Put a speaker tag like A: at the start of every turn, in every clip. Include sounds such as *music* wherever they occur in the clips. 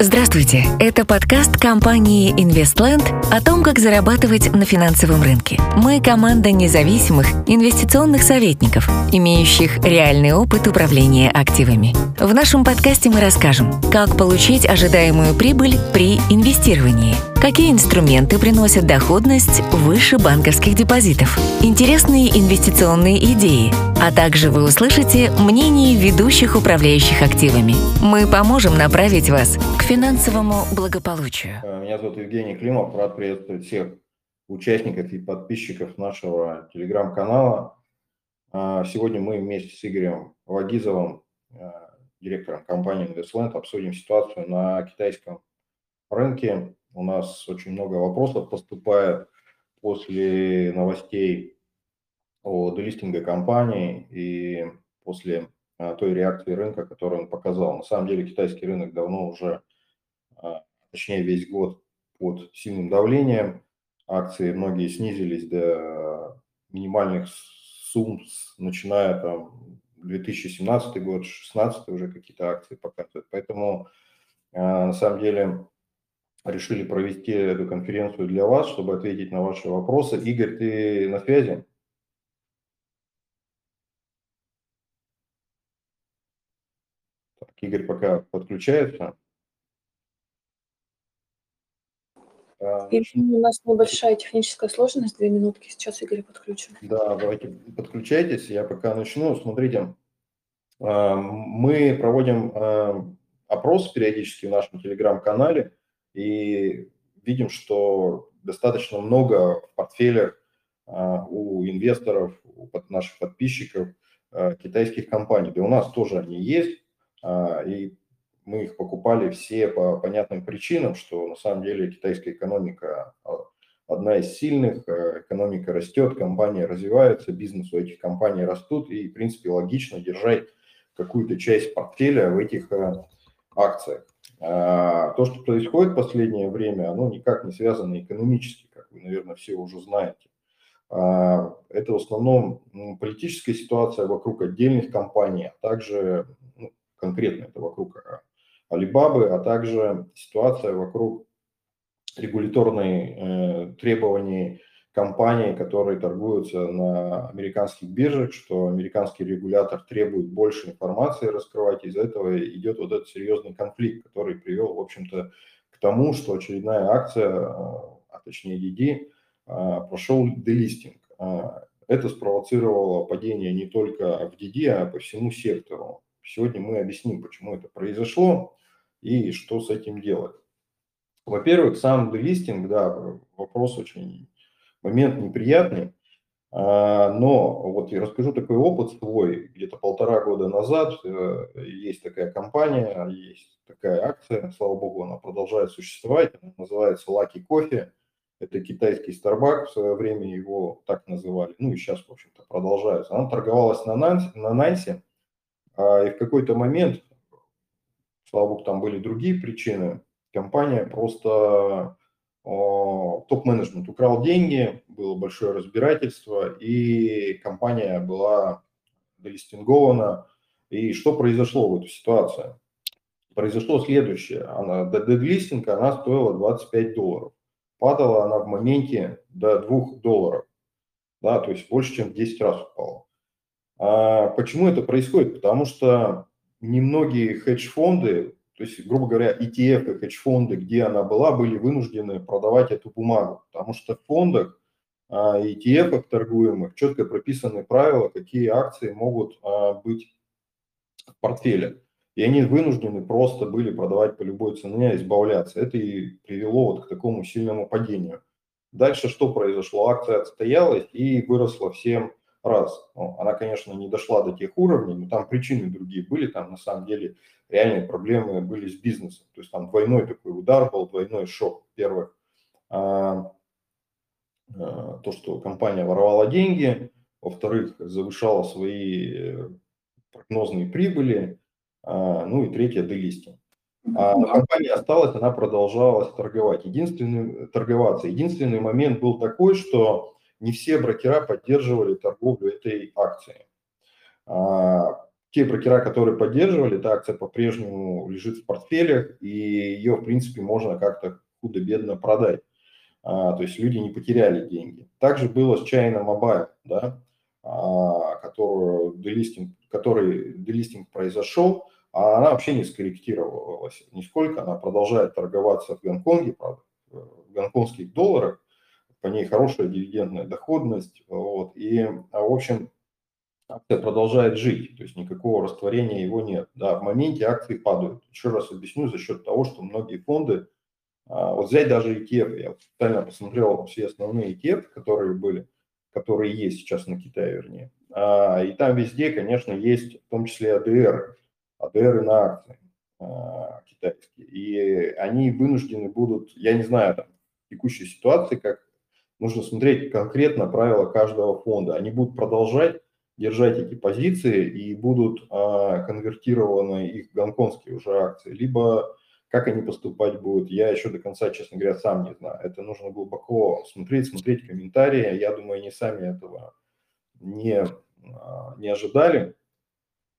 A: Здравствуйте, это подкаст компании InvestLand о том, как зарабатывать на финансовом рынке. Мы команда независимых инвестиционных советников, имеющих реальный опыт управления активами. В нашем подкасте мы расскажем, как получить ожидаемую прибыль при инвестировании, какие инструменты приносят доходность выше банковских депозитов, интересные инвестиционные идеи, а также вы услышите мнение ведущих управляющих активами. Мы поможем направить вас к финансовому благополучию.
B: Меня зовут Евгений Климов, рад приветствовать всех участников и подписчиков нашего телеграм-канала. А, сегодня мы вместе с Игорем Вагизовым, э, директором компании InvestLand, обсудим ситуацию на китайском рынке. У нас очень много вопросов поступает после новостей о делистинге компании и после э, той реакции рынка, которую он показал. На самом деле китайский рынок давно уже а, точнее весь год под сильным давлением. Акции многие снизились до минимальных сумм, начиная там 2017 год, 2016 уже какие-то акции показывают. Поэтому а, на самом деле решили провести эту конференцию для вас, чтобы ответить на ваши вопросы. Игорь, ты на связи? Так, Игорь пока подключается.
C: Если у нас небольшая техническая сложность, две минутки, сейчас Игорь подключим.
B: Да, давайте подключайтесь, я пока начну. Смотрите, а, мы проводим а, опрос периодически в нашем телеграм-канале и видим, что достаточно много в портфелях а, у инвесторов, у наших подписчиков китайских компаний. Да у нас тоже они есть, и мы их покупали все по понятным причинам, что на самом деле китайская экономика а, одна из сильных, экономика растет, компания развивается, бизнес у этих компаний растут, и, в принципе, логично держать какую-то часть портфеля в этих акциях. А, то, что происходит в последнее время, оно никак не связано экономически, как вы, наверное, все уже знаете. А, это в основном политическая ситуация вокруг отдельных компаний, а также ну, конкретно это вокруг Алибабы, а также ситуация вокруг регуляторной э, требований компаний, которые торгуются на американских биржах, что американский регулятор требует больше информации раскрывать, из-за этого идет вот этот серьезный конфликт, который привел, в общем-то, к тому, что очередная акция, а точнее DD, а, прошел делистинг. А, это спровоцировало падение не только в DD, а по всему сектору. Сегодня мы объясним, почему это произошло и что с этим делать. Во-первых, сам делистинг, да, вопрос очень, момент неприятный, а, но вот я расскажу такой опыт свой. Где-то полтора года назад э, есть такая компания, есть такая акция, слава богу, она продолжает существовать, она называется Lucky Coffee. Это китайский Starbucks, в свое время его так называли, ну и сейчас, в общем-то, продолжается. Она торговалась на Нансе, на Нансе а, и в какой-то момент слава богу, там были другие причины. Компания просто топ-менеджмент украл деньги, было большое разбирательство, и компания была делистингована. И что произошло в эту ситуацию? Произошло следующее. Она, до дедлистинга она стоила 25 долларов. Падала она в моменте до 2 долларов. Да, то есть больше, чем в 10 раз упала. А почему это происходит? Потому что немногие хедж-фонды, то есть, грубо говоря, ETF и хедж-фонды, где она была, были вынуждены продавать эту бумагу, потому что в фондах а, ETF торгуемых четко прописаны правила, какие акции могут а, быть в портфеле. И они вынуждены просто были продавать по любой цене, избавляться. Это и привело вот к такому сильному падению. Дальше что произошло? Акция отстоялась и выросла в 7 раз. Ну, она, конечно, не дошла до тех уровней, но там причины другие были, там на самом деле реальные проблемы были с бизнесом. То есть там двойной такой удар был, двойной шок. Первых, а, а, то, что компания воровала деньги, во-вторых, завышала свои э, прогнозные прибыли, а, ну и третье, делистинг. А компания осталась, она продолжала торговать. Единственный, торговаться. Единственный момент был такой, что не все брокера поддерживали торговлю этой акцией. А, те брокера, которые поддерживали, эта акция по-прежнему лежит в портфелях, и ее, в принципе, можно как-то худо-бедно продать. А, то есть люди не потеряли деньги. Также было с China Mobile, да, а, которую делистинг, который делистинг произошел, а она вообще не скорректировалась нисколько, она продолжает торговаться в Гонконге, правда, в гонконгских долларах, по ней хорошая дивидендная доходность, вот, и, а, в общем, акция продолжает жить, то есть никакого растворения его нет. Да, в моменте акции падают. Еще раз объясню, за счет того, что многие фонды, а, вот взять даже ETF, я специально посмотрел все основные ETF, которые были, которые есть сейчас на Китае, вернее, а, и там везде, конечно, есть в том числе ADR, ADR на акции китайские, и они вынуждены будут, я не знаю, там, текущей ситуации, как нужно смотреть конкретно правила каждого фонда, они будут продолжать держать эти позиции и будут а, конвертированы их гонконгские уже акции, либо как они поступать будут, я еще до конца, честно говоря, сам не знаю. Это нужно глубоко смотреть, смотреть комментарии. Я думаю, они сами этого не, а, не ожидали.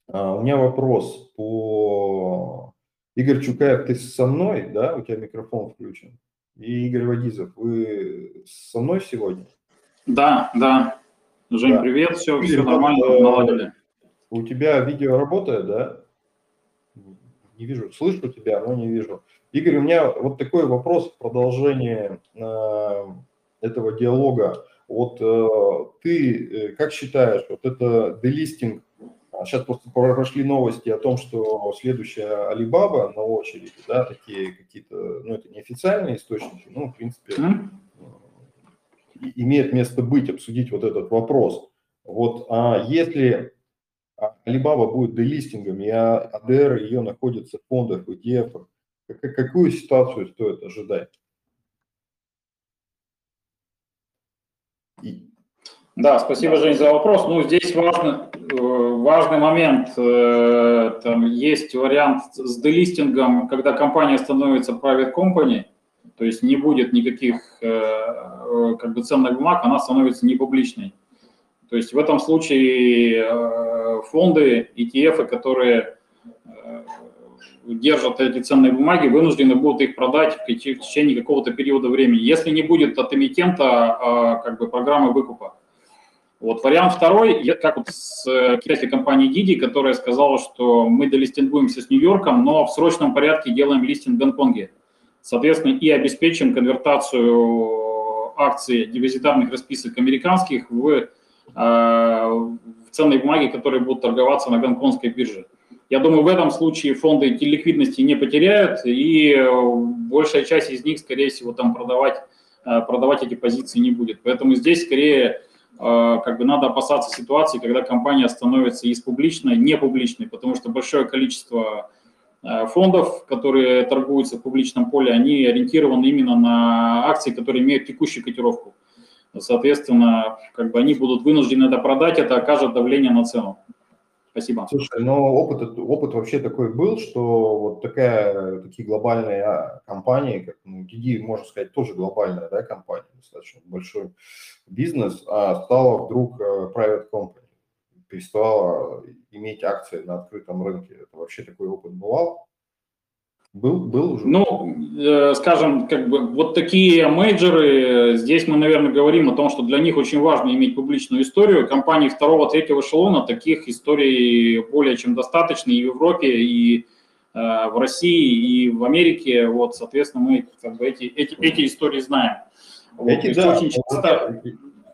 B: А, у меня вопрос по... Игорь Чукаев, ты со мной, да? У тебя микрофон включен. И Игорь Вадизов, вы со мной сегодня?
D: Да, да. Жень, да. привет, все, все нормально, э, наладили.
B: У тебя видео работает, да? Не вижу, слышу тебя, но не вижу. Игорь, у меня вот такой вопрос в продолжение э, этого диалога. Вот э, ты э, как считаешь, вот это делистинг, сейчас просто прошли новости о том, что следующая Алибаба на очереди, да, такие какие-то, ну это неофициальные источники, ну в принципе mm-hmm имеет место быть, обсудить вот этот вопрос. Вот а если Alibaba будет делистингом, и ADR ее находится в фондах, в ETF, какую ситуацию стоит ожидать?
D: И... Да, спасибо, Жень, за вопрос. Ну, здесь важный, э, важный момент. Э, там есть вариант с делистингом, когда компания становится private company – то есть не будет никаких э, как бы ценных бумаг, она становится непубличной. То есть в этом случае фонды, ETF, которые держат эти ценные бумаги, вынуждены будут их продать в течение какого-то периода времени, если не будет от эмитента а, как бы программы выкупа. Вот вариант второй, как вот с китайской компанией Didi, которая сказала, что мы долистингуемся с Нью-Йорком, но в срочном порядке делаем листинг в Гонконге соответственно, и обеспечим конвертацию акций депозитарных расписок американских в, э, в ценные бумаги, которые будут торговаться на гонконгской бирже. Я думаю, в этом случае фонды ликвидности не потеряют, и большая часть из них, скорее всего, там продавать, э, продавать эти позиции не будет. Поэтому здесь скорее э, как бы надо опасаться ситуации, когда компания становится из публичной не публичной, потому что большое количество Э, фондов, которые торгуются в публичном поле, они ориентированы именно на акции, которые имеют текущую котировку. Соответственно, как бы они будут вынуждены это продать, это окажет давление на цену. Спасибо.
B: Слушай, но опыт, опыт вообще такой был, что вот такая, такие глобальные а, компании, как ну, DD, можно сказать, тоже глобальная да, компания, достаточно большой бизнес, а стала вдруг э, private company переставала иметь акции на открытом рынке. Это вообще такой опыт бывал?
D: Был, был уже? Ну, э, скажем, как бы вот такие мейджоры, здесь мы, наверное, говорим о том, что для них очень важно иметь публичную историю. Компании второго, третьего эшелона таких историй более чем достаточно и в Европе, и э, в России, и в Америке. Вот, соответственно, мы как бы эти, эти, эти истории знаем.
B: Эти, вот, да, очень часто...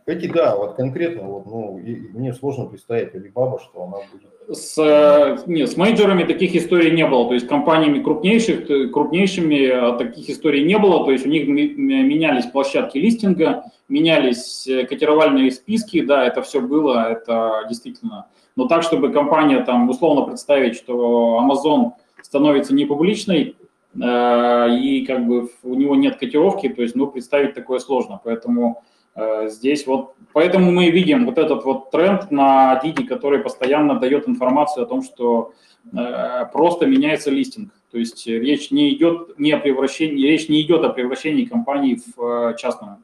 B: Эти, да, вот конкретно, вот, ну, мне сложно представить Alibaba, что она будет...
D: С, э, нет, с мейджорами таких историй не было, то есть компаниями крупнейших, крупнейшими а таких историй не было, то есть у них менялись площадки листинга, менялись э, котировальные списки, да, это все было, это действительно. Но так, чтобы компания там условно представить, что Amazon становится непубличной, э, и как бы у него нет котировки, то есть, ну, представить такое сложно, поэтому Э, здесь вот, поэтому мы видим вот этот вот тренд на Didi, который постоянно дает информацию о том, что э, просто меняется листинг. То есть речь не идет не о превращении, речь не идет о превращении компании в э, частную.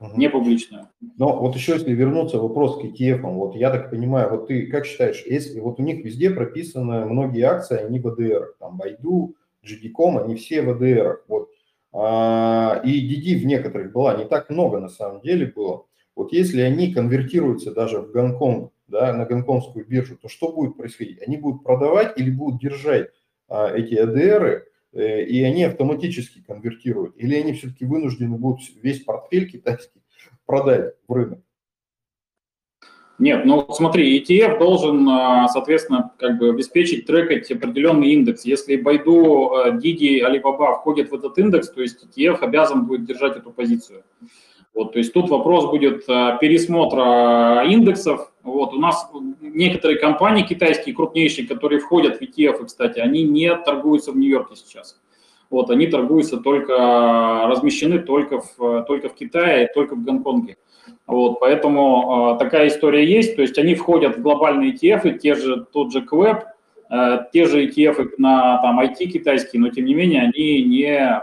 D: угу. не публичную.
B: Но вот еще если вернуться вопрос к ETF, вот я так понимаю, вот ты как считаешь, если вот у них везде прописаны многие акции, они в АДР, там Байду, GD.com, они все в АДР, вот, и DD в некоторых была, не так много на самом деле было. Вот если они конвертируются даже в Гонконг, да, на гонконгскую биржу, то что будет происходить? Они будут продавать или будут держать а, эти АДРы, э, и они автоматически конвертируют? Или они все-таки вынуждены будут весь портфель китайский продать в рынок?
D: Нет, ну смотри, ETF должен, а, соответственно, как бы обеспечить, трекать определенный индекс. Если Байду, Didi, Alibaba входят в этот индекс, то есть ETF обязан будет держать эту позицию. Вот, то есть тут вопрос будет а, пересмотра индексов. Вот, у нас некоторые компании китайские, крупнейшие, которые входят в ETF, кстати, они не торгуются в Нью-Йорке сейчас. Вот, они торгуются только, размещены только в, только в Китае, только в Гонконге. Вот, поэтому э, такая история есть, то есть они входят в глобальные ETF, те же, тот же КВЭП, э, те же ETF на там, IT китайские, но тем не менее они не,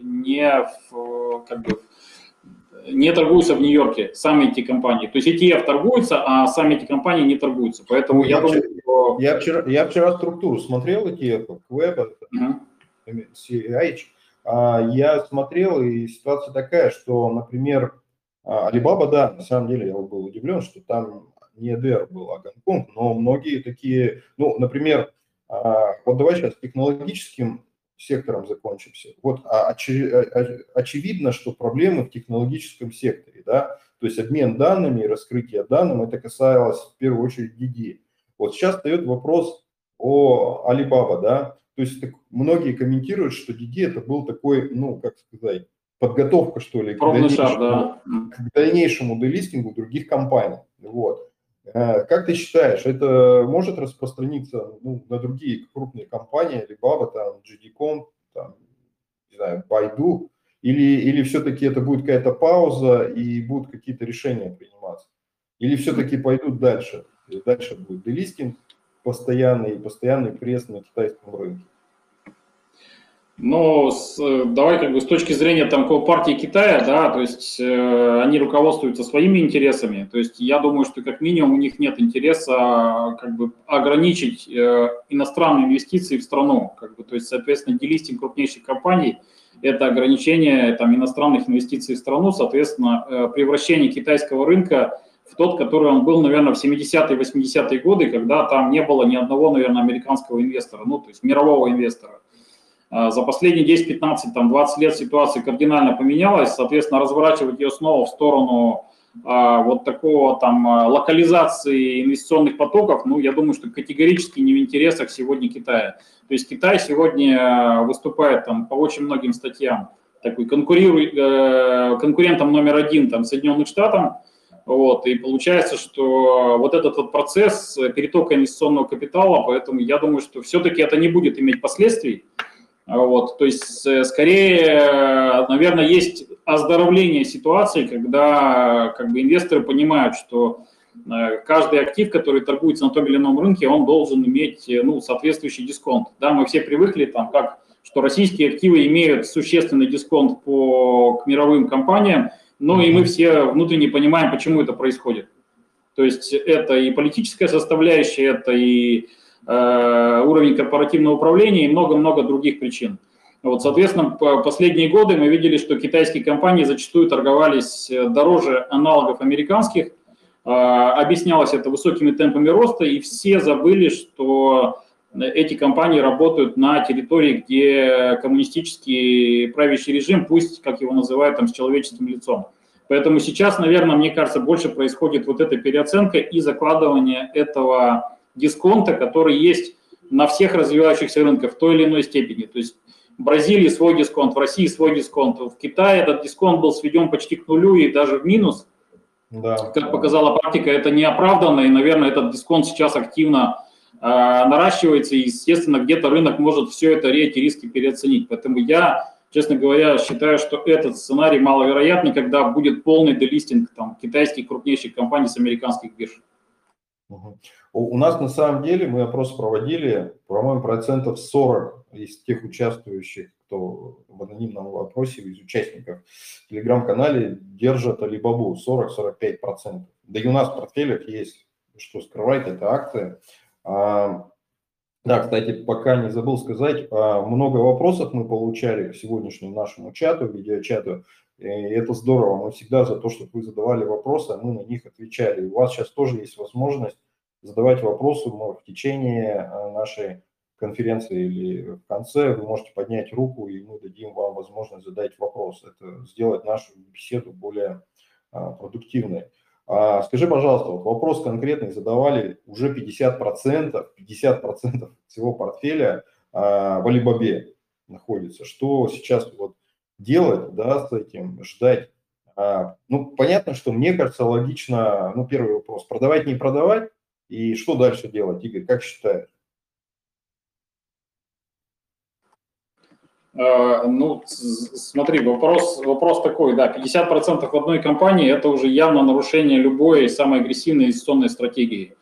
D: не, в, как бы, не торгуются в Нью-Йорке, сами эти компании. То есть ETF торгуются, а сами эти компании не торгуются. Поэтому я, я думаю,
B: что... Я вчера, я вчера структуру смотрел ETF, КВЭП, uh-huh. А, я смотрел, и ситуация такая, что, например, Алибаба, да, на самом деле я был удивлен, что там не EDR был, а Гонконг, но многие такие, ну, например, а, вот давай сейчас технологическим сектором закончимся. Вот очевидно, что проблемы в технологическом секторе, да, то есть обмен данными и раскрытие данных, это касалось в первую очередь DD. Вот сейчас встает вопрос о Alibaba, да, то есть так, многие комментируют, что DD это был такой, ну, как сказать, подготовка, что ли, к дальнейшему, да. к дальнейшему делистингу других компаний. Вот. Э, как ты считаешь, это может распространиться ну, на другие крупные компании, Alibaba, там, GD.com, там, не знаю, Baidu, или, или все-таки это будет какая-то пауза и будут какие-то решения приниматься? Или все-таки пойдут дальше? И дальше будет делистинг постоянный, постоянный пресс на китайском рынке?
D: Но с, давай как бы с точки зрения там партии Китая, да, то есть э, они руководствуются своими интересами. То есть я думаю, что как минимум у них нет интереса как бы ограничить э, иностранные инвестиции в страну. Как бы, то есть, соответственно, делистинг крупнейших компаний – это ограничение там, иностранных инвестиций в страну, соответственно, э, превращение китайского рынка в тот, который он был, наверное, в 70-е, 80-е годы, когда там не было ни одного, наверное, американского инвестора, ну, то есть мирового инвестора. А, за последние 10, 15, там, 20 лет ситуация кардинально поменялась, соответственно, разворачивать ее снова в сторону а, вот такого там а, локализации инвестиционных потоков, ну, я думаю, что категорически не в интересах сегодня Китая. То есть Китай сегодня выступает там по очень многим статьям. Такой э, конкурентом номер один там Соединенных Штатов, вот, и получается, что вот этот вот процесс перетока инвестиционного капитала, поэтому я думаю, что все-таки это не будет иметь последствий, вот, то есть, э, скорее, наверное, есть оздоровление ситуации, когда как бы инвесторы понимают, что э, каждый актив, который торгуется на том или ином рынке, он должен иметь э, ну, соответствующий дисконт. Да, мы все привыкли, там, как, что российские активы имеют существенный дисконт по, к мировым компаниям, но и мы все внутренне понимаем, почему это происходит. То есть это и политическая составляющая, это и Э, уровень корпоративного управления и много-много других причин. Вот, соответственно, последние годы мы видели, что китайские компании зачастую торговались э, дороже аналогов американских. Э, объяснялось это высокими темпами роста, и все забыли, что эти компании работают на территории, где коммунистический правящий режим, пусть, как его называют, там, с человеческим лицом. Поэтому сейчас, наверное, мне кажется, больше происходит вот эта переоценка и закладывание этого дисконта, который есть на всех развивающихся рынках в той или иной степени. То есть в Бразилии свой дисконт, в России свой дисконт, в Китае этот дисконт был сведен почти к нулю и даже в минус. Да. Как показала практика, это неоправданно, и, наверное, этот дисконт сейчас активно э, наращивается, и, естественно, где-то рынок может все это эти риски переоценить. Поэтому я, честно говоря, считаю, что этот сценарий маловероятный, когда будет полный делистинг там, китайских крупнейших компаний с американских бирж.
B: У нас на самом деле мы опрос проводили, по-моему, процентов 40 из тех участвующих, кто в анонимном вопросе из участников в телеграм-канале держат Алибабу 40-45%. Да и у нас в портфелях есть, что скрывать, это акции. А, да, кстати, пока не забыл сказать, а, много вопросов мы получали к сегодняшнему нашему чату, видеочату. И это здорово. Мы всегда за то, чтобы вы задавали вопросы, а мы на них отвечали. У вас сейчас тоже есть возможность задавать вопросы в течение а, нашей конференции или в конце. Вы можете поднять руку, и мы дадим вам возможность задать вопрос. Это сделать нашу беседу более продуктивной. А, скажи, пожалуйста, вот вопрос конкретный задавали уже 50%, 50% всего портфеля а, в Алибабе находится. Что сейчас вот делать, да, с этим, ждать? А, ну, понятно, что мне кажется логично, ну, первый вопрос, продавать, не продавать, и что дальше делать, Игорь, как считаешь?
D: Э, ну, смотри, вопрос, вопрос такой, да, 50% в одной компании – это уже явно нарушение любой самой агрессивной инвестиционной стратегии.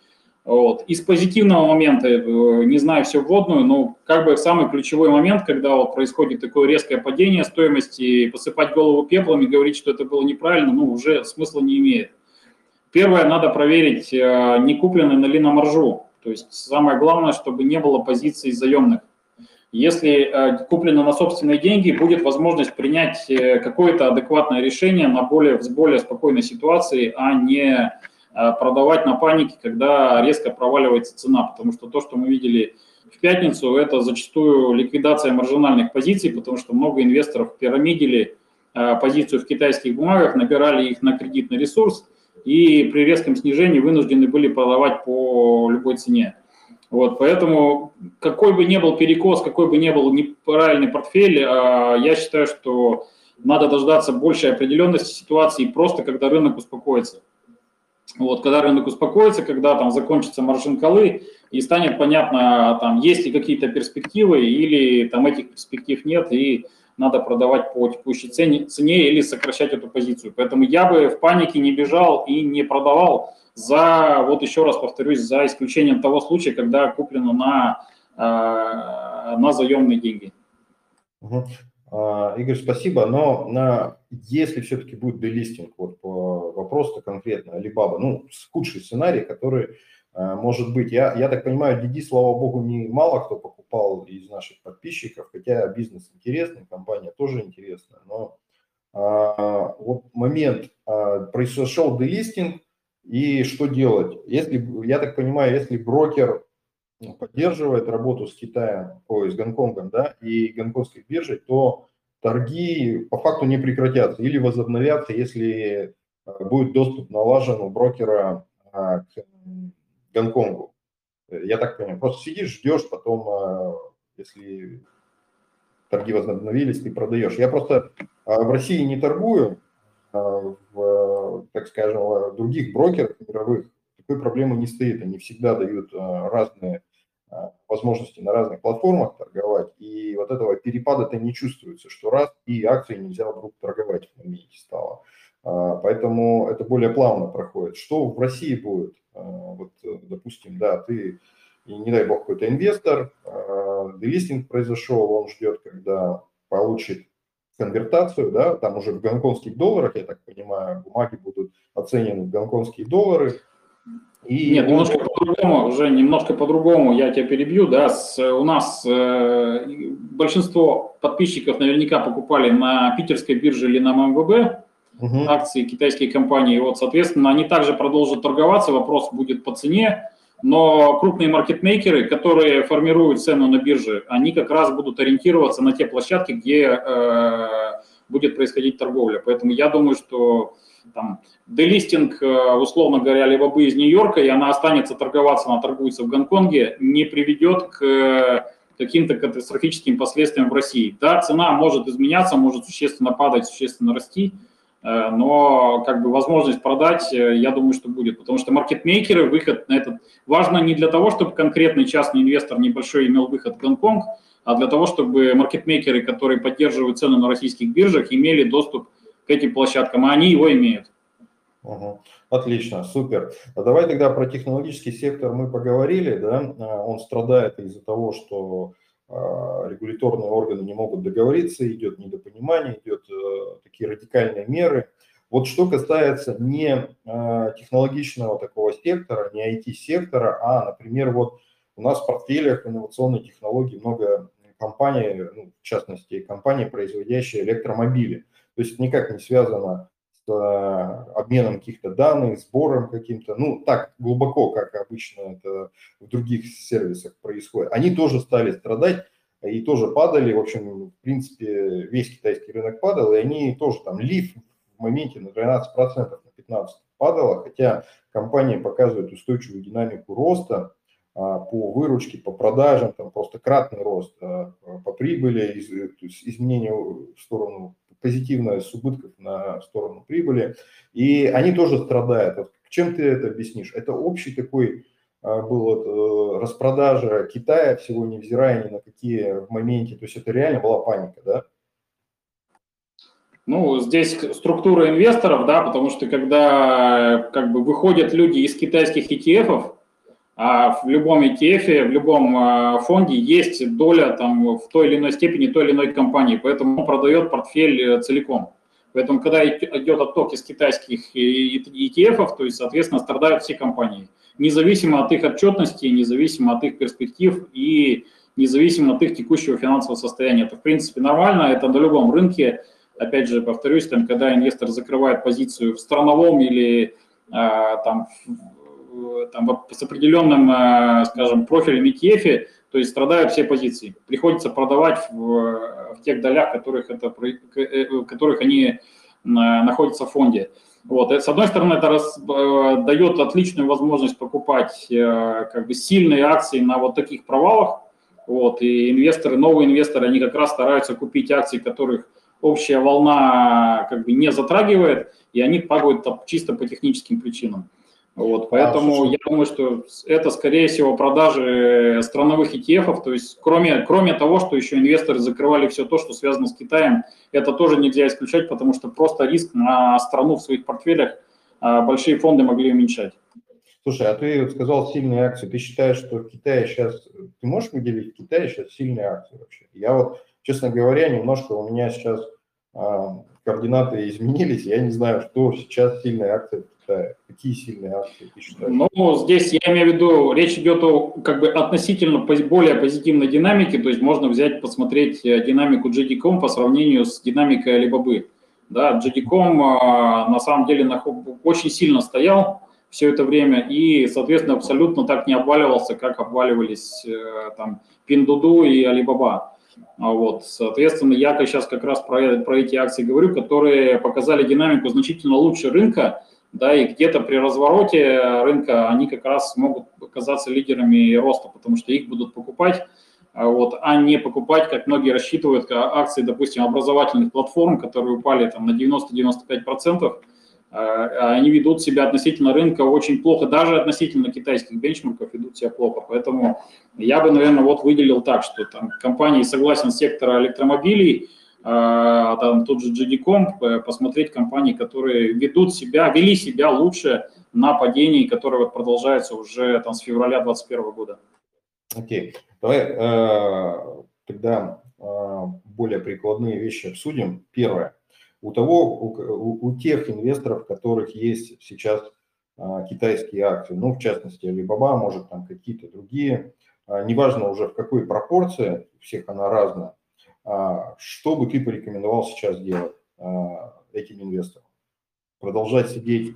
D: Вот. Из позитивного момента, э, не знаю все вводную, но как бы самый ключевой момент, когда вот происходит такое резкое падение стоимости, посыпать голову пеплом и говорить, что это было неправильно, ну, уже смысла не имеет. Первое, надо проверить, э, не куплены ли на маржу. То есть самое главное, чтобы не было позиций заемных. Если э, куплено на собственные деньги, будет возможность принять э, какое-то адекватное решение на более, с более спокойной ситуации, а не продавать на панике, когда резко проваливается цена. Потому что то, что мы видели в пятницу, это зачастую ликвидация маржинальных позиций, потому что много инвесторов пирамидили позицию в китайских бумагах, набирали их на кредитный ресурс и при резком снижении вынуждены были продавать по любой цене. Вот, поэтому какой бы ни был перекос, какой бы ни был неправильный портфель, а, я считаю, что надо дождаться большей определенности ситуации просто когда рынок успокоится. Вот, когда рынок успокоится, когда там закончатся маржин-колы и станет понятно, там, есть ли какие-то перспективы или там этих перспектив нет, и надо продавать по текущей цене, цене или сокращать эту позицию. Поэтому я бы в панике не бежал и не продавал, за, вот еще раз повторюсь, за исключением того случая, когда куплено на, э, на заемные деньги.
B: Угу. Игорь, спасибо, но на, если все-таки будет делистинг, вот по вопросу конкретно Alibaba, ну, худший сценарий, который может быть, я, я так понимаю, DD, слава богу, не мало кто покупал из наших подписчиков, хотя бизнес интересный, компания тоже интересная, но а, вот момент, а, произошел делистинг, и что делать? Если, я так понимаю, если брокер поддерживает работу с Китаем, ой, с Гонконгом, да, и гонконгской биржей, то торги по факту не прекратятся или возобновятся, если э, будет доступ налажен у брокера а, к Гонконгу. Я так понимаю. Просто сидишь, ждешь, потом, э, если торги возобновились, ты продаешь. Я просто а, в России не торгую, а, в, так скажем, других брокерах мировых такой проблемы не стоит. Они всегда дают а, разные а, возможности на разных платформах торговать, и вот этого перепада-то не чувствуется, что раз и акции нельзя вдруг торговать в моменте стало. Поэтому это более плавно проходит. Что в России будет? Вот, допустим, да, ты, не дай бог, какой-то инвестор, делистинг произошел, он ждет, когда получит конвертацию, да, там уже в гонконгских долларах, я так понимаю, бумаги будут оценены в гонконгские доллары.
D: И Нет, он... немножко по-другому, уже немножко по-другому, я тебя перебью, да, с, у нас э, большинство подписчиков наверняка покупали на питерской бирже или на ММВБ угу. акции китайские компании, вот, соответственно, они также продолжат торговаться, вопрос будет по цене, но крупные маркетмейкеры, которые формируют цену на бирже, они как раз будут ориентироваться на те площадки, где э, будет происходить торговля. Поэтому я думаю, что там делистинг, э, условно говоря, Alibaba из Нью-Йорка, и она останется торговаться, она торгуется в Гонконге, не приведет к э, каким-то катастрофическим последствиям в России. Да, цена может изменяться, может существенно падать, существенно расти, но как бы возможность продать, э, я думаю, что будет, потому что маркетмейкеры, выход на этот, важно не для того, чтобы конкретный частный инвестор небольшой имел выход в Гонконг, а для того, чтобы маркетмейкеры, которые поддерживают цены на российских биржах, имели доступ к этим площадкам, а они его имеют.
B: Угу. Отлично, супер. А давай тогда про технологический сектор мы поговорили, да, а, он страдает из-за того, что регуляторные органы не могут договориться, идет недопонимание, идет такие радикальные меры. Вот что касается не технологичного такого сектора, не IT-сектора, а, например, вот у нас в портфелях инновационной технологии много компаний, ну, в частности, компании, производящие электромобили. То есть никак не связано э, обменом каких-то данных, сбором каким-то, ну, так глубоко, как обычно это в других сервисах происходит. Они тоже стали страдать и тоже падали. В общем, в принципе, весь китайский рынок падал, и они тоже там лиф в моменте на 12%, на 15% падало, хотя компании показывают устойчивую динамику роста, а, по выручке, по продажам, там просто кратный рост а, по прибыли, из, то есть изменение в сторону позитивное с убытков на сторону прибыли. И они тоже страдают. Вот чем ты это объяснишь? Это общий такой а, был вот, э, распродажа Китая всего, невзирая ни на какие в моменте. То есть это реально была паника, да?
D: Ну, здесь структура инвесторов, да, потому что когда как бы выходят люди из китайских ETF, в любом ETF, в любом а, фонде есть доля там, в той или иной степени той или иной компании, поэтому он продает портфель э, целиком. Поэтому, когда идет отток из китайских ETF, то есть, соответственно, страдают все компании, независимо от их отчетности, независимо от их перспектив и независимо от их текущего финансового состояния. Это, в принципе, нормально, это на любом рынке. Опять же, повторюсь, там, когда инвестор закрывает позицию в страновом или а, там, Э, там, с определенным, э, скажем, профилем ETF, то есть страдают все позиции. Приходится продавать в, в тех долях, которых, это, э, в которых они находятся в фонде. Вот. с одной стороны, это раз, дает отличную возможность покупать как бы сильные акции на вот таких провалах. Вот. И инвесторы, новые инвесторы, они как раз стараются купить акции, которых общая волна как бы не затрагивает, и они падают чисто по техническим причинам. Вот, поэтому а, я думаю, что это, скорее всего, продажи страновых ETF, то есть кроме, кроме того, что еще инвесторы закрывали все то, что связано с Китаем, это тоже нельзя исключать, потому что просто риск на страну в своих портфелях а, большие фонды могли уменьшать.
B: Слушай, а ты сказал сильные акции. Ты считаешь, что в Китае сейчас... Ты можешь выделить в Китае сейчас сильные акции вообще? Я вот, честно говоря, немножко у меня сейчас а, координаты *laughs* изменились. Я не знаю, что сейчас сильные акции Китая? Какие сильные акции ты считаешь?
D: Ну, здесь я имею в виду, речь идет о как бы относительно более позитивной динамике, то есть можно взять, посмотреть э, динамику GD.com по сравнению с динамикой Alibaba. Да, GD.com а, на самом деле очень сильно стоял все это время и, соответственно, абсолютно так не обваливался, как обваливались э, там Pinduoduo и Alibaba. А вот, соответственно, я сейчас как раз про, про эти акции говорю, которые показали динамику значительно лучше рынка, да, и где-то при развороте рынка они как раз могут оказаться лидерами роста, потому что их будут покупать, а вот, а не покупать, как многие рассчитывают, акции, допустим, образовательных платформ, которые упали там на 90-95%, а они ведут себя относительно рынка очень плохо, даже относительно китайских бенчмарков ведут себя плохо. Поэтому я бы, наверное, вот выделил так, что там компании согласен сектора электромобилей, а, там тот же GD.com, посмотреть компании, которые ведут себя, вели себя лучше на падении, которое вот продолжается уже там с февраля 2021 года.
B: Окей, okay. давай э, тогда э, более прикладные вещи обсудим. Первое. У того, у, у тех инвесторов, у которых есть сейчас э, китайские акции, ну, в частности, Alibaba, может, там какие-то другие, э, неважно уже в какой пропорции, у всех она разная, что бы ты порекомендовал сейчас делать а, этим инвесторам? Продолжать сидеть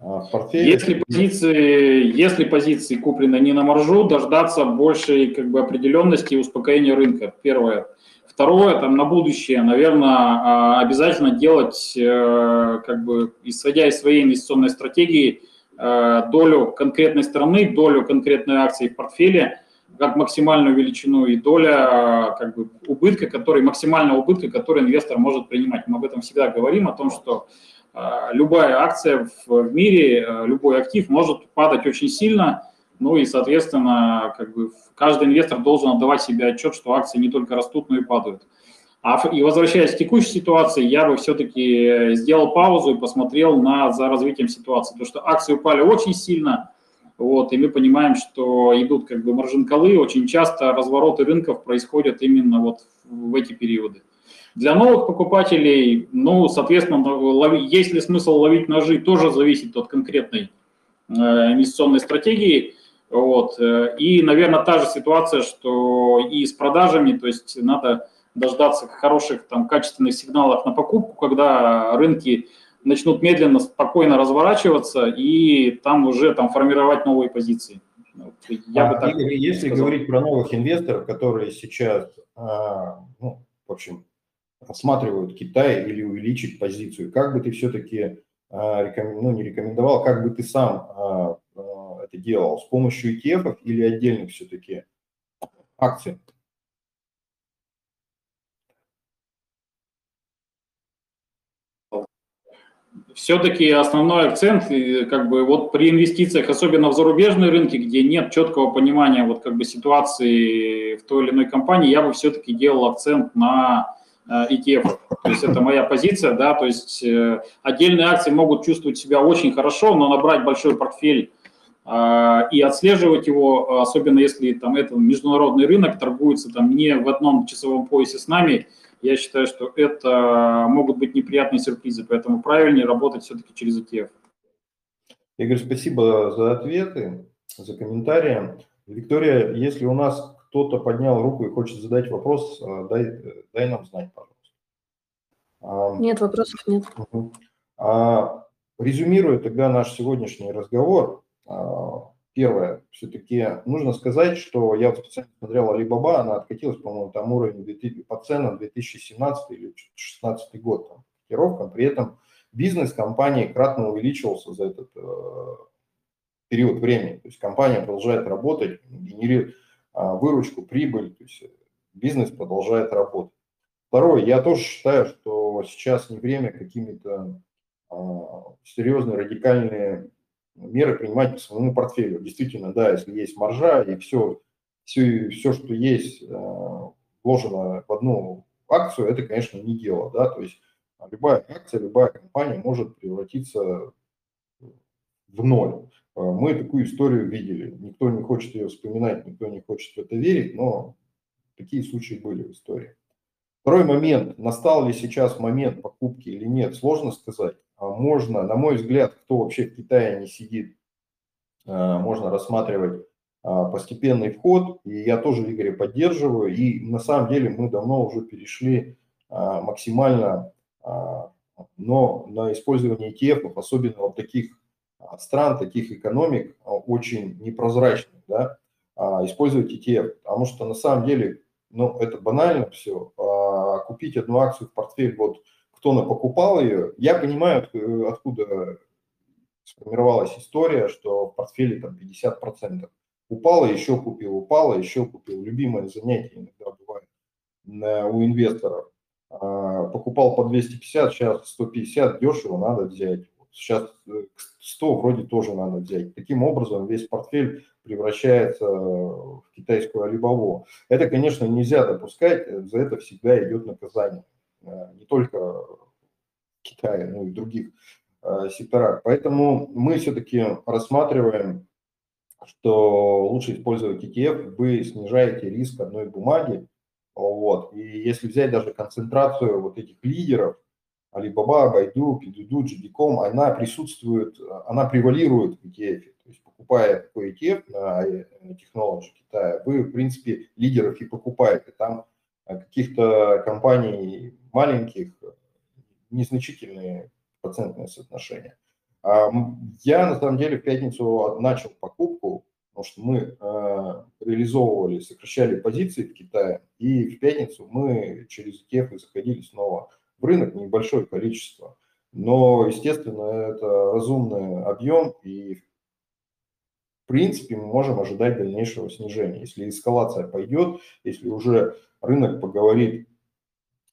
B: а, в портфеле?
D: Если позиции, если позиции куплены не на маржу, дождаться большей как бы, определенности и успокоения рынка. Первое. Второе, там, на будущее, наверное, обязательно делать, э, как бы, исходя из своей инвестиционной стратегии, э, долю конкретной страны, долю конкретной акции в портфеле – как максимальную величину и доля как бы, убытка, который, максимального убытка, который инвестор может принимать. Мы об этом всегда говорим, о том, что э, любая акция в, в мире, э, любой актив может падать очень сильно, ну и, соответственно, как бы каждый инвестор должен отдавать себе отчет, что акции не только растут, но и падают. А, и возвращаясь к текущей ситуации, я бы все-таки сделал паузу и посмотрел на, за развитием ситуации. Потому что акции упали очень сильно, Вот, и мы понимаем, что идут как бы маржинкалы, очень часто развороты рынков происходят именно вот в эти периоды. Для новых покупателей, ну, соответственно, лови, есть ли смысл ловить ножи, тоже зависит от конкретной э, инвестиционной стратегии. Вот. Э, и, наверное, та же ситуация, что и с продажами, то есть надо дождаться хороших, там, качественных сигналов на покупку, когда рынки начнут медленно, спокойно разворачиваться и там уже там формировать новые позиции.
B: Я а, бы так Игорь, если сказал. говорить про новых инвесторов, которые сейчас, а, ну, в общем, рассматривают Китай или увеличить позицию, как бы ты все-таки а, рекомен... ну, не рекомендовал, как бы ты сам а, это делал, с помощью ETF или отдельных все-таки акций?
D: Все-таки основной акцент, как бы вот при инвестициях, особенно в зарубежные рынки, где нет четкого понимания вот как бы ситуации в той или иной компании, я бы все-таки делал акцент на э, ETF. То есть это моя позиция, да, то есть э, отдельные акции могут чувствовать себя очень хорошо, но набрать большой портфель э, и отслеживать его, особенно если там это международный рынок торгуется там не в одном часовом поясе с нами – я считаю, что это могут быть неприятные сюрпризы, поэтому правильнее работать все-таки через ETF.
B: Игорь, спасибо за ответы, за комментарии. Виктория, если у нас кто-то поднял руку и хочет задать вопрос, э, дай, дай нам знать,
C: пожалуйста. Нет, вопросов нет.
B: А, резюмируя тогда наш сегодняшний разговор, а, Первое, все-таки нужно сказать, что я вот специально смотрел Alibaba, она откатилась, по-моему, там уровень по ценам 2017 или 2016 год там, котировкам. При этом бизнес компании кратно увеличивался за этот э, период времени. То есть компания продолжает работать, генерирует э, выручку, прибыль, то есть бизнес продолжает работать. Второе, я тоже считаю, что сейчас не время какими-то э, серьезные радикальные меры принимать по своему портфелю. Действительно, да, если есть маржа и все, все, все что есть, э, вложено в одну акцию, это, конечно, не дело, да, то есть любая акция, любая компания может превратиться в ноль. Э, мы такую историю видели. Никто не хочет ее вспоминать, никто не хочет в это верить, но такие случаи были в истории. Второй момент. Настал ли сейчас момент покупки или нет, сложно сказать. А можно, на мой взгляд, кто вообще в Китае не сидит, а, можно рассматривать а, постепенный вход. И я тоже Игоря поддерживаю. И на самом деле мы давно уже перешли максимально но на использование ETF, особенно вот таких стран, таких экономик, очень непрозрачных, да, использовать ETF, потому что на самом деле, ну, это банально все, купить одну акцию в портфель вот кто покупал ее. Я понимаю, откуда сформировалась история, что в портфеле там 50%. Упало, еще купил, упало, еще купил. Любимое занятие иногда бывает у инвесторов. А, покупал по 250, сейчас 150, дешево, надо взять. Сейчас 100 э, вроде тоже надо взять. Таким образом весь портфель превращается в китайскую алибаву. Это, конечно, нельзя допускать, за это всегда идет наказание. Э, не только в Китае, но и других э, секторах. Поэтому мы все-таки рассматриваем, что лучше использовать ETF, вы снижаете риск одной бумаги, вот. И если взять даже концентрацию вот этих лидеров, Alibaba, Baidu, Pidudu, JD.com, она присутствует, она превалирует в ETF. То есть покупая такой ETF на технологии Китая, вы, в принципе, лидеров и покупаете. Там каких-то компаний маленьких, незначительные процентные соотношения. А, я на самом деле в пятницу начал покупку, потому что мы э, реализовывали, сокращали позиции в Китае, и в пятницу мы через ETF заходили снова в рынок, небольшое количество. Но, естественно, это разумный объем, и в принципе мы можем ожидать дальнейшего снижения. Если эскалация пойдет, если уже рынок поговорит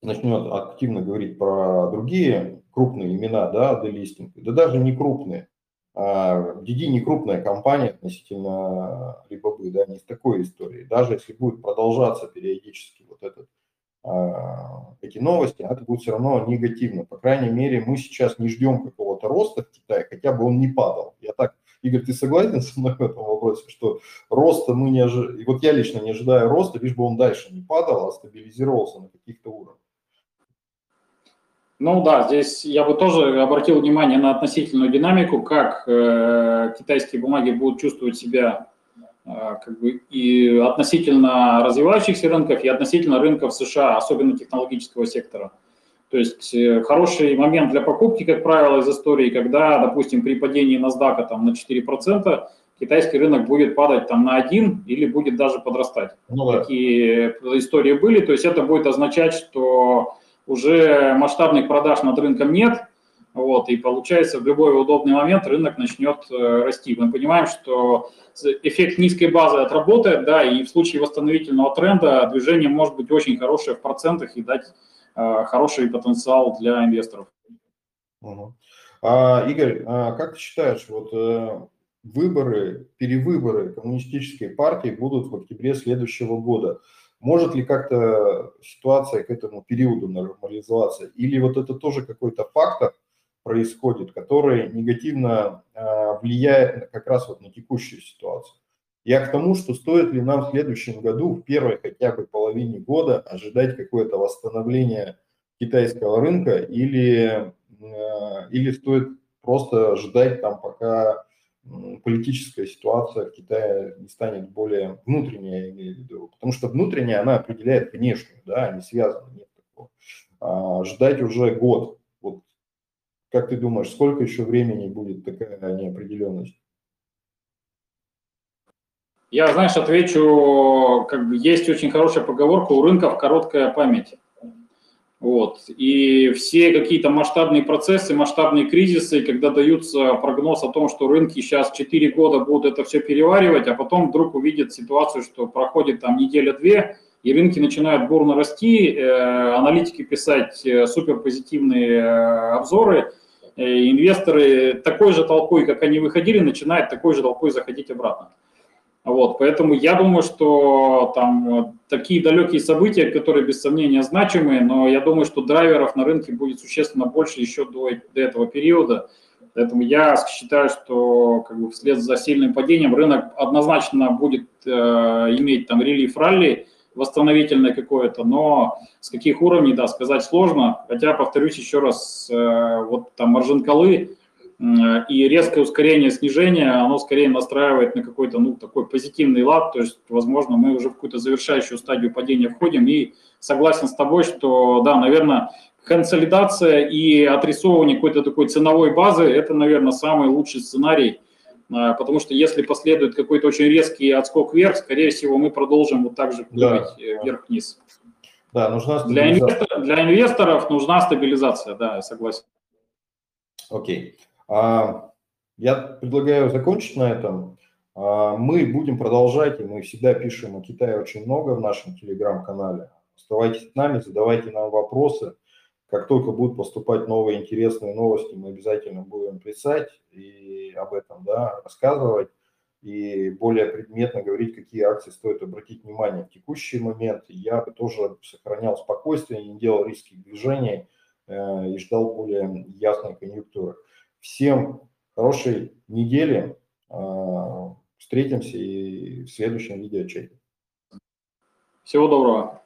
B: начнет активно говорить про другие крупные имена, да, делистинг, да даже не крупные. А DD не крупная компания относительно Alibaba, да, не с такой историей. Даже если будет продолжаться периодически вот этот, а, эти новости, это будет все равно негативно. По крайней мере, мы сейчас не ждем какого-то роста в Китае, хотя бы он не падал. Я так Игорь, ты согласен со мной в этом вопросе, что роста мы не ожидаем, и вот я лично не ожидаю роста, лишь бы он дальше не падал, а стабилизировался на каких-то уровнях?
D: Ну да, здесь я бы тоже обратил внимание на относительную динамику, как э, китайские бумаги будут чувствовать себя э, как бы и относительно развивающихся рынков, и относительно рынков США, особенно технологического сектора. То есть э, хороший момент для покупки, как правило, из истории, когда, допустим, при падении NASDAQ там, на 4%, китайский рынок будет падать там на 1 или будет даже подрастать. Ну, да. Такие истории были. То есть это будет означать, что уже масштабных продаж над рынком нет, вот, и получается в любой удобный момент рынок начнет э, расти. Мы понимаем, что эффект низкой базы отработает, да, и в случае восстановительного тренда движение может быть очень хорошее в процентах и дать э, хороший потенциал для инвесторов.
B: Угу. А, Игорь, а как ты считаешь, вот э, выборы, перевыборы коммунистической партии будут в октябре следующего года? Может ли как-то ситуация к этому периоду нормализоваться? Или вот это тоже какой-то фактор происходит, который негативно а, влияет как раз вот на текущую ситуацию? Я к тому, что стоит ли нам в следующем году, в первой хотя бы половине года, ожидать какое-то восстановление китайского рынка или, а, или стоит просто ждать там, пока политическая ситуация в Китае не станет более внутренняя, я имею в виду. Потому что внутренняя, она определяет внешнюю, да, они связаны, нет такого. А, ждать уже год. Вот как ты думаешь, сколько еще времени будет такая неопределенность?
D: Я, знаешь, отвечу, как бы есть очень хорошая поговорка, у рынков короткая память. Вот. И все какие-то масштабные процессы, масштабные кризисы, когда даются прогноз о том, что рынки сейчас 4 года будут это все переваривать, а потом вдруг увидят ситуацию, что проходит там неделя-две, и рынки начинают бурно расти, э, аналитики писать э, суперпозитивные э, обзоры, инвесторы такой же толпой, как они выходили, начинают такой же толпой заходить обратно. Вот, поэтому я думаю, что там такие далекие события, которые без сомнения значимые, но я думаю, что драйверов на рынке будет существенно больше еще до, до этого периода. Поэтому я считаю, что как бы вслед за сильным падением рынок однозначно будет э, иметь там релиф ралли, восстановительное какое-то, но с каких уровней, да, сказать сложно. Хотя, повторюсь еще раз, э, вот там маржин колы, и резкое ускорение снижения, оно скорее настраивает на какой-то, ну, такой позитивный лад, то есть, возможно, мы уже в какую-то завершающую стадию падения входим, и согласен с тобой, что, да, наверное, консолидация и отрисовывание какой-то такой ценовой базы – это, наверное, самый лучший сценарий, а, потому что если последует какой-то очень резкий отскок вверх, скорее всего, мы продолжим вот так же да. Э, вверх-вниз. Да, нужна для, инвестор, для инвесторов нужна стабилизация, да, я согласен.
B: Окей. Okay. А, я предлагаю закончить на этом. А, мы будем продолжать, и мы всегда пишем о Китае очень много в нашем телеграм-канале. Оставайтесь с нами, задавайте нам вопросы. Как только будут поступать новые интересные новости, мы обязательно будем писать и об этом да, рассказывать и более предметно говорить, какие акции стоит обратить внимание в текущий момент. Я бы тоже сохранял спокойствие, не делал резких движений э, и ждал более ясной конъюнктуры. Всем хорошей недели. А, встретимся и в следующем видеоотчете.
D: Всего доброго.